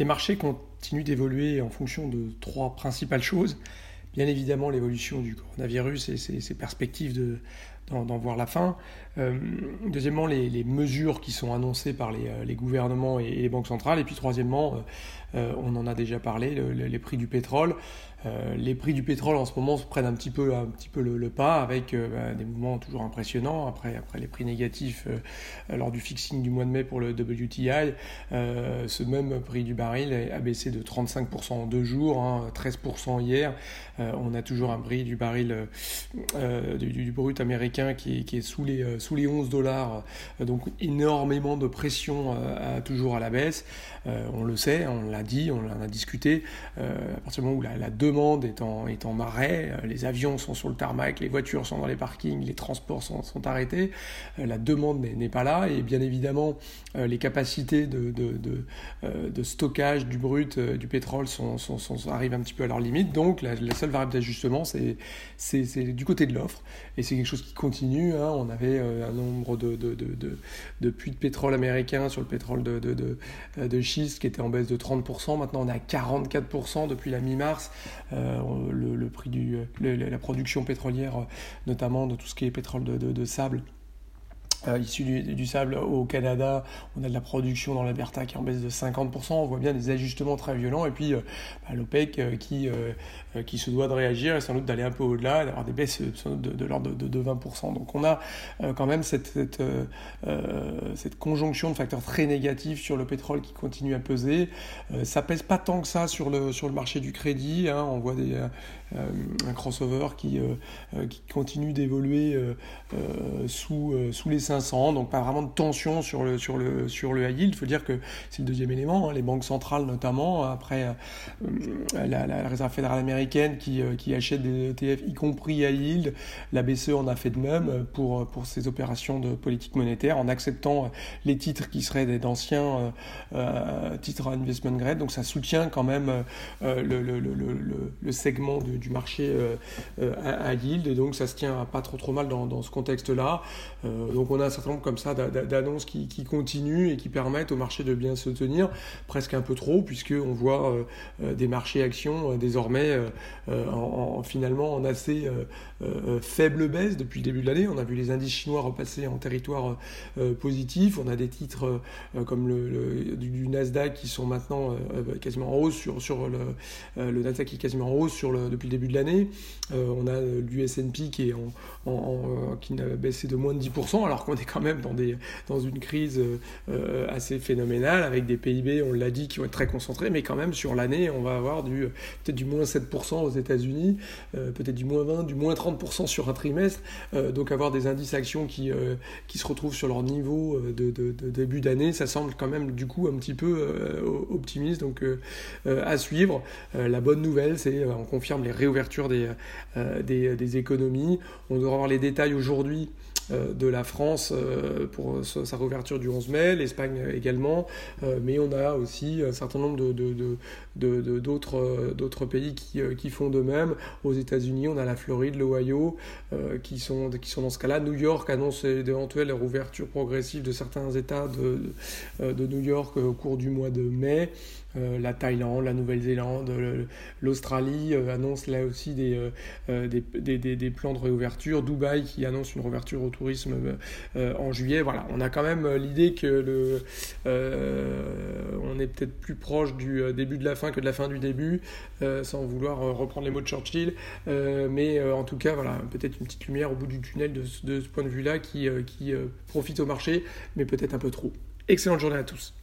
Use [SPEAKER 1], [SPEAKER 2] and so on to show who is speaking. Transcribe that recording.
[SPEAKER 1] Les marchés continuent d'évoluer en fonction de trois principales choses. Bien évidemment, l'évolution du coronavirus et ses, perspectives d'en voir la fin. Euh, deuxièmement, les, mesures qui sont annoncées par les, euh, gouvernements et, les banques centrales. Et puis troisièmement, euh, on en a déjà parlé, les prix du pétrole. Euh, les prix du pétrole en ce moment prennent un petit peu, un petit peu le, pas avec euh, bah, des mouvements toujours impressionnants. Après, après les prix négatifs euh, lors du fixing du mois de mai pour le WTI, ce même prix du baril a baissé de 35% en deux jours, 13% hein, hier. on a toujours un prix du baril du, brut américain qui est, sous, les, sous les 11 dollars. donc énormément de pression toujours à la baisse. on le sait, on l'a dit, on en a discuté. à partir du moment où la, demande est en, est en marais, euh, les avions sont sur le tarmac, les voitures sont dans les parkings, les transports sont, sont arrêtés, euh, la demande n'est pas là, et bien évidemment, euh, les capacités de, de, de, stockage du brut, du pétrole sont, sont, arrivent un petit peu à leur limite, donc la, seule variable d'ajustement, c'est du côté de l'offre, et c'est quelque chose qui continue, hein. on avait un nombre de, de, puits de pétrole américains sur le pétrole de, de, schiste qui était en baisse de 30%, maintenant on est à 44% depuis la mi-mars, euh, le, prix du, la production pétrolière, notamment de tout ce qui est pétrole de, sable. Euh, du, sable au Canada, on a de la production dans l'Alberta qui est en baisse de 50%, on voit bien des ajustements très violents, et puis euh, bah, l'OPEC qui euh, qui se doit de réagir et sans doute d'aller un peu au-delà, d'avoir des baisses euh, de, l'ordre de, 20%. Donc on a euh, quand même cette, cette, conjonction de facteurs très négatifs sur le pétrole qui continue à peser. ça pèse pas tant que ça sur le, sur le marché du crédit. Hein. On voit un crossover qui, qui continue d'évoluer sous, sous les 500, donc pas vraiment de tension sur le, sur le, sur le high yield. Il faut dire que c'est le deuxième élément, hein. les banques centrales notamment, après la, la Réserve fédérale américaine qui, euh, qui achètent des ETF, y compris à yield. La BCE en a fait de même pour, pour ses opérations de politique monétaire en acceptant les titres qui seraient d'anciens euh, euh, titres investment grade. Donc ça soutient quand même le, le, le, le, segment du marché à, yield et donc ça se tient pas trop trop mal dans, dans ce contexte-là. donc on a un certain nombre comme ça d'annonces qui, continuent et qui permettent au marché de bien se tenir, presque un peu trop puisque on voit des marchés actions désormais euh, en, finalement en assez euh, euh, faible baisse depuis le début de l'année. On a vu les indices chinois repasser en territoire positif. On a des titres comme le, du, Nasdaq qui sont maintenant quasiment en hausse sur, sur le, le Nasdaq qui est quasiment en hausse sur le, depuis le début de l'année. on a du S&P qui est en, qui n'a baissé de moins de 10% alors qu'on est quand même dans des dans une crise assez phénoménale avec des PIB on l'a dit qui vont être très concentrés mais quand même sur l'année on va avoir peut-être du moins 7% aux États-Unis, euh, peut-être du moins 20, du moins 30% sur un trimestre. Euh, donc avoir des indices actions qui, euh, qui se retrouvent sur leur niveau de, début d'année, ça semble quand même du coup un petit peu optimiste. Donc à suivre. la bonne nouvelle, c'est on confirme les réouvertures des, des, des économies. On devrait avoir les détails aujourd'hui euh, de la France euh, pour sa réouverture du 11 mai, l'Espagne également, euh, mais on a aussi un certain nombre d'autres pays qui, font de même. Aux États-Unis, on a la Floride, l'Ohio, qui, sont, qui sont dans ce cas-là. New York annonce d'éventuelles réouvertures progressives de certains États de, de New York au cours du mois de mai. Euh, la Thaïlande, la Nouvelle-Zélande, l'Australie euh, annonce là aussi euh, des, des, plans de réouverture. Dubaï qui annonce une réouverture au tourisme en juillet. Voilà, on a quand même l'idée que le, on est peut-être plus proche du début de la fin que de la fin du début, sans vouloir reprendre les mots de Churchill. mais en tout cas, voilà, peut-être une petite lumière au bout du tunnel de, de ce point de vue-là qui, qui profite au marché, mais peut-être un peu trop. Excellente journée à tous.